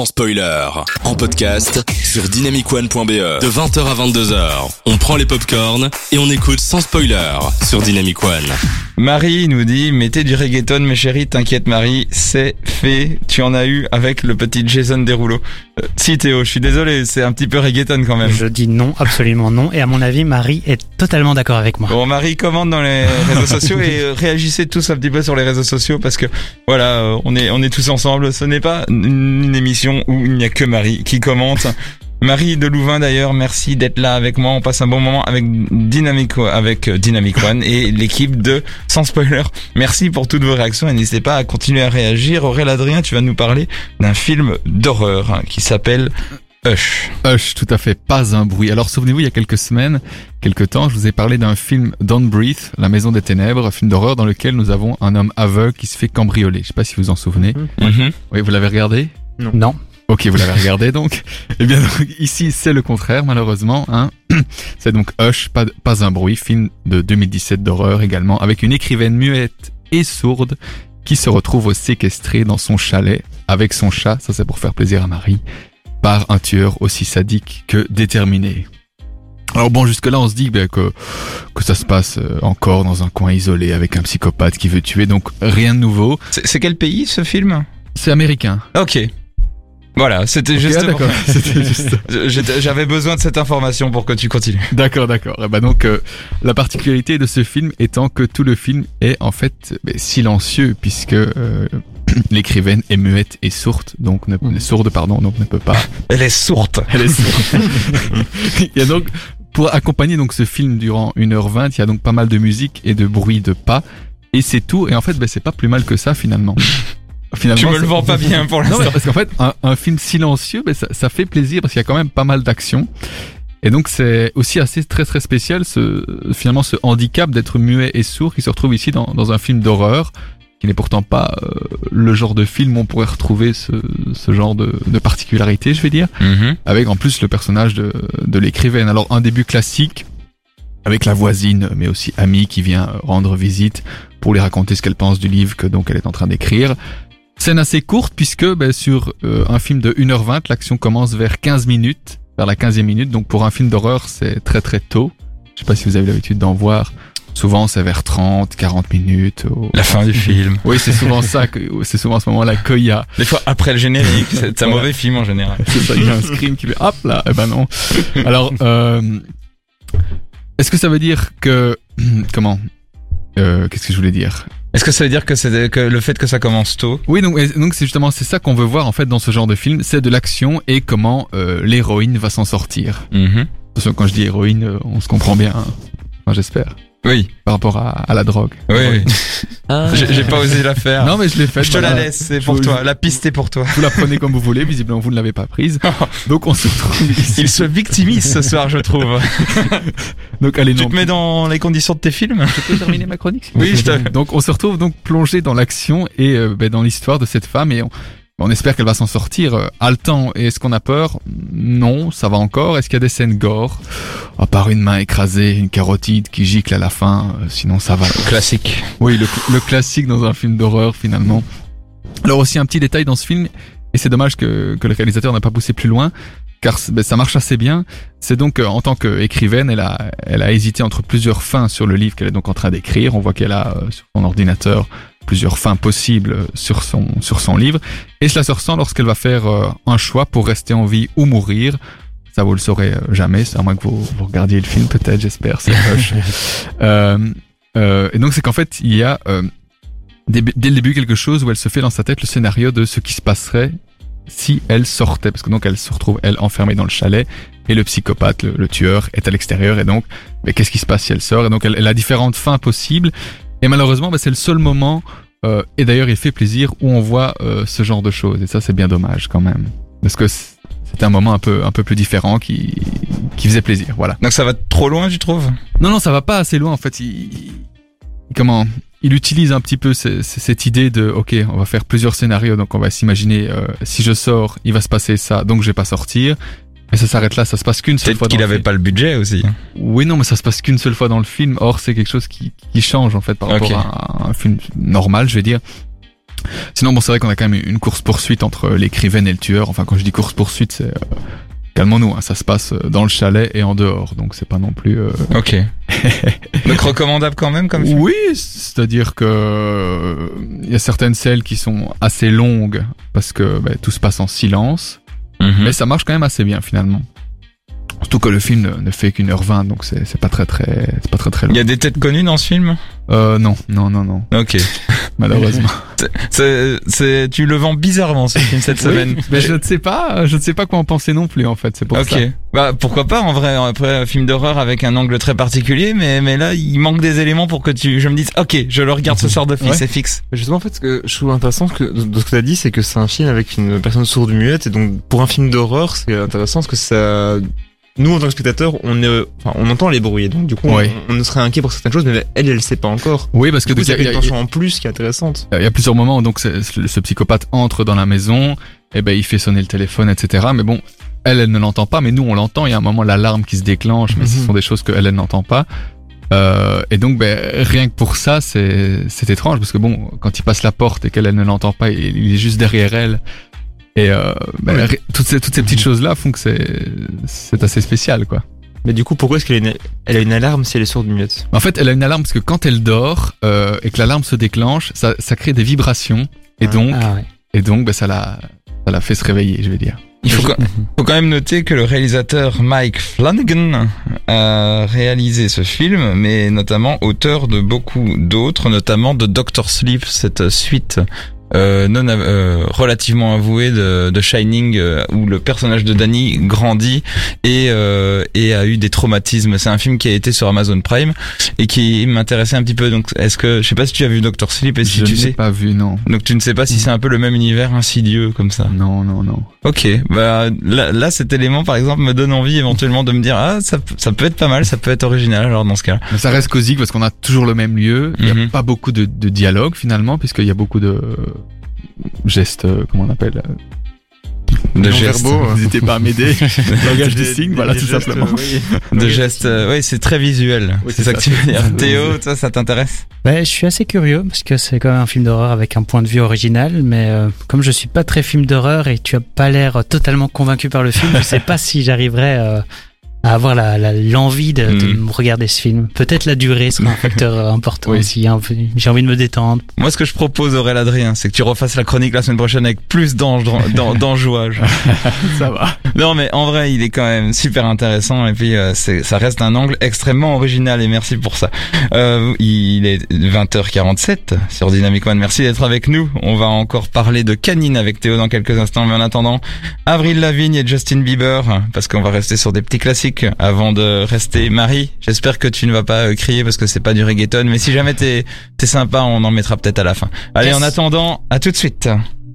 sans spoiler. En podcast sur dynamicone.be. De 20h à 22h, on prend les popcorns et on écoute sans spoiler sur Dynamic One. Marie nous dit mettez du reggaeton mes chéris, t'inquiète Marie, c'est fait. Tu en as eu avec le petit Jason Derulo. Euh, si Théo, je suis désolé, c'est un petit peu reggaeton quand même. Je dis non, absolument non. Et à mon avis, Marie est totalement d'accord avec moi. Bon Marie commente dans les réseaux sociaux et euh, réagissez tous un petit peu sur les réseaux sociaux parce que voilà, euh, on est on est tous ensemble. Ce n'est pas une une émission où il n'y a que Marie qui commente. Marie de Louvain d'ailleurs, merci d'être là avec moi. On passe un bon moment avec Dynamic, avec euh, Dynamic One et l'équipe de Sans Spoiler. Merci pour toutes vos réactions et n'hésitez pas à continuer à réagir. Aurélien Adrien, tu vas nous parler d'un film d'horreur hein, qui s'appelle Hush. Hush, tout à fait, pas un bruit. Alors souvenez-vous, il y a quelques semaines, quelques temps, je vous ai parlé d'un film Don't Breathe, La Maison des Ténèbres, un film d'horreur dans lequel nous avons un homme aveugle qui se fait cambrioler. Je sais pas si vous vous en souvenez. Mhm. Oui, vous l'avez regardé? Non. Ok, vous l'avez regardé donc. Eh bien, donc, ici, c'est le contraire, malheureusement. Hein. C'est donc Hush, pas, pas un bruit, film de 2017 d'horreur également, avec une écrivaine muette et sourde qui se retrouve au séquestré dans son chalet avec son chat, ça c'est pour faire plaisir à Marie, par un tueur aussi sadique que déterminé. Alors bon, jusque-là, on se dit ben, que, que ça se passe euh, encore dans un coin isolé avec un psychopathe qui veut tuer, donc rien de nouveau. C'est quel pays ce film? C'est américain. Ok. Voilà, c'était Ok, juste. ah, d'accord. C'était juste. J'étais- J'avais besoin de cette information pour que tu continues. D'accord, d'accord. Ben donc, euh, la particularité de ce film étant que tout le film est en fait ben, silencieux puisque euh, l'écrivaine est muette et sourde, donc ne, sourde pardon, donc ne peut pas. Elle est sourde. Elle est sourde. il y a donc pour accompagner donc ce film durant 1h20, il y a donc pas mal de musique et de bruit de pas et c'est tout. Et en fait, ben, c'est pas plus mal que ça finalement. Finalement, Tu me le vends pas bien pour l'instant. parce qu'en fait, un, un film silencieux, ben, ça, ça fait plaisir parce qu'il y a quand même pas mal d'action. Et donc, c'est aussi assez très très spécial, ce, finalement, ce handicap d'être muet et sourd qui se retrouve ici dans, dans un film d'horreur, qui n'est pourtant pas euh, le genre de film où on pourrait retrouver ce, ce genre de, de particularité, je vais dire, Mhm. avec en plus le personnage de, de l'écrivaine. Alors, un début classique, avec la voisine, mais aussi amie qui vient rendre visite pour lui raconter ce qu'elle pense du livre que donc elle est en train d'écrire. Scène assez courte puisque ben, sur euh, un film de 1h20, l'action commence vers 15 minutes, vers la 15e minute. Donc pour un film d'horreur, c'est très très tôt. Je sais pas si vous avez l'habitude d'en voir. Souvent c'est vers 30, 40 minutes. au- La fin du film. Oui, c'est souvent ça, c'est souvent à ce moment-là qu'il y a. Des fois après le générique, c'est un mauvais film en général. C'est ça, il y a un scream qui fait hop là, eh ben non. Alors, euh, est-ce que ça veut dire que comment? Euh, Qu'est-ce que je voulais dire Est-ce que ça veut dire que c'est que le fait que ça commence tôt? Oui, donc c'est justement c'est ça qu'on veut voir en fait dans ce genre de film, c'est de l'action et comment euh, l'héroïne va s'en sortir. Mhm. Attention, quand je dis héroïne, euh, on se comprend bien. hein. Enfin, j'espère. Oui, Par rapport à, à la drogue. oui, oui. J'ai j'ai pas osé la faire. Non, mais je l'ai fait. je te la laisse, c'est Je pour vous- toi. La piste est pour toi. Vous la prenez comme vous voulez. Visiblement, vous ne l'avez pas prise. Donc on se retrouve ici. Il se victimise ce soir, je trouve. Donc allez, tu non, te mets dans les conditions de tes films Je peux terminer ma chronique Oui, je te- Donc on se retrouve donc plongé dans l'action et euh, ben, dans l'histoire de cette femme et on, on espère qu'elle va s'en sortir euh, haletant. Et est-ce qu'on a peur? Non, ça va encore. Est-ce qu'il y a des scènes gore? À part une main écrasée, une carotide qui gicle à la fin, euh, sinon ça va. Classique. Oui, le, le classique dans un film d'horreur finalement. Alors aussi un petit détail dans ce film, et c'est dommage que, que le réalisateur n'a pas poussé plus loin, car ben, ça marche assez bien. C'est donc euh, en tant qu'écrivaine, elle a, elle a hésité entre plusieurs fins sur le livre qu'elle est donc en train d'écrire. On voit qu'elle a euh, sur son ordinateur plusieurs fins possibles sur son, sur son livre, et cela se ressent lorsqu'elle va faire euh, un choix pour rester en vie ou mourir. Ça vous le saurez euh, jamais, c'est à moins que vous, vous regardiez le film peut-être, j'espère, c'est. Euh, euh, et donc c'est qu'en fait il y a euh, dès, dès le début quelque chose où elle se fait dans sa tête le scénario de ce qui se passerait si elle sortait, parce que donc elle se retrouve elle enfermée dans le chalet et le psychopathe, le, le tueur est à l'extérieur. Et donc mais qu'est-ce qui se passe si elle sort? Et donc elle, elle a différentes fins possibles et malheureusement bah, c'est le seul moment euh, et d'ailleurs il fait plaisir où on voit euh, ce genre de choses et ça c'est bien dommage quand même parce que c'était un moment un peu un peu plus différent qui qui faisait plaisir voilà Donc ça va trop loin, tu trouves? Non, non, ça va pas assez loin en fait. Il, comment Il utilise un petit peu ce- ce- cette idée de ok, on va faire plusieurs scénarios, donc on va s'imaginer euh, si je sors, il va se passer ça, donc je vais pas sortir. Et ça s'arrête là, ça se passe qu'une seule Peut-être fois. qu'il dans le avait film. pas le budget aussi. Oui, non, mais ça se passe qu'une seule fois dans le film. Or, c'est quelque chose qui, qui change en fait par rapport à un film normal, je vais dire. Sinon, bon, c'est vrai qu'on a quand même une course poursuite entre l'écrivaine et le tueur. Enfin, quand je dis course poursuite, c'est euh, calmons-nous. Hein, ça se passe dans le chalet et en dehors, donc c'est pas non plus. euh, Ok. Donc recommandable quand même comme film? Oui, c'est-à-dire que euh, il y a certaines scènes qui sont assez longues parce que bah, tout se passe en silence, Mhm. mais ça marche quand même assez bien finalement. Surtout que le film ne, fait qu'une heure vingt, donc c'est c'est pas très très c'est pas très très long. Il y a des têtes connues dans ce film? Euh, non, non, non, non, Ok. Malheureusement. C'est, c'est, tu le vends bizarrement ce film cette semaine. mais je ne sais pas, je ne sais pas quoi en penser non plus en fait. C'est pour Ok. ça. Bah pourquoi pas en vrai après un film d'horreur avec un angle très particulier mais mais là il manque des éléments pour que tu je me dise OK, je le regarde ce soir de Ouais. c'est fixe. Justement, en fait, ce que je trouve intéressant ce que, de ce que tu as dit, c'est que c'est un film avec une personne sourde muette. Et donc, pour un film d'horreur, c'est intéressant parce que ça. Nous, en tant que spectateurs, on, est, enfin, on entend les bruits. Donc, du coup, Ouais. on, on serait inquiet pour certaines choses, mais elle, elle sait pas encore. Oui, parce que Du coup, donc, il y c'est a- une tension en plus qui est intéressante. Il y a plusieurs moments où donc ce, ce psychopathe entre dans la maison, et ben il fait sonner le téléphone, etc. Mais bon, elle, elle ne l'entend pas, mais nous on l'entend. Il y a un moment l'alarme qui se déclenche, mais ce Mhm. sont des choses que elle, elle n'entend pas. Euh, et donc ben rien que pour ça, c'est c'est étrange parce que bon, quand il passe la porte et qu'elle elle ne l'entend pas, il, il est juste derrière elle. Et euh, Oui. ri- toutes ces toutes ces petites choses là font que c'est c'est assez spécial quoi. Mais du coup, pourquoi est-ce qu'elle a, une... elle a une alarme si elle est sourde muette En fait, elle a une alarme parce que quand elle dort euh, et que l'alarme se déclenche, ça, ça crée des vibrations et Ah. donc Ah ouais. et donc ben, ça la ça la fait se réveiller, je vais dire. Il faut, quand- faut quand même noter que le réalisateur Mike Flanagan a réalisé ce film, mais notamment auteur de beaucoup d'autres, notamment de Doctor Sleep, cette suite euh, non euh, relativement avouée de, de Shining, euh, où le personnage de Danny grandit et, euh, et a eu des traumatismes. C'est un film qui a été sur Amazon Prime et qui m'intéressait un petit peu. Donc, est-ce que je sais pas si tu as vu Doctor Sleep et si je tu sais. pas vu, non. Donc tu ne sais pas si c'est un peu le même univers insidieux comme ça. Non, non, non. Ok, bah là, là cet élément par exemple me donne envie éventuellement de me dire ah ça, ça peut être pas mal, ça peut être original alors dans ce cas. Mais ça reste cosique parce qu'on a toujours le même lieu. Il n'y a Mhm. pas beaucoup de, de dialogue finalement, puisqu'il y a beaucoup de gestes, euh, comment on appelle euh, De gestes, verbaux, hein. N'hésitez pas à m'aider. Langage des Des- signes, des- voilà, des tout gestes, simplement. oui. de gestes, euh, ouais c'est très visuel. Oui, c'est ça que tu veux dire. Oui. Théo, toi ça t'intéresse Ouais, je suis assez curieux parce que c'est quand même un film d'horreur avec un point de vue original, mais euh, comme je suis pas très film d'horreur et tu as pas l'air totalement convaincu par le film, je sais pas si j'arriverai euh, à avoir la la- l'envie de, de me regarder ce film. Peut-être la durée sera un facteur euh, important Oui. aussi. hein. J'ai envie de me détendre. Moi ce que je propose Aurélien Adrien, c'est que tu refasses la chronique la semaine prochaine avec plus d'enjouage. Ça va. Non mais en vrai il est quand même super intéressant et puis euh, ça reste un angle extrêmement original et merci pour ça. Euh, il est 20h47 sur Dynamic One. Merci d'être avec nous. On va encore parler de Canine avec Théo dans quelques instants mais en attendant Avril Lavigne et Justin Bieber parce qu'on va rester sur des petits classiques avant de rester Marie. J'espère que tu ne vas pas euh, crier parce que c'est pas du reggaeton mais si jamais t'es t'es sympa on en mettra peut-être à la fin. Allez Yes. en attendant à tout de suite.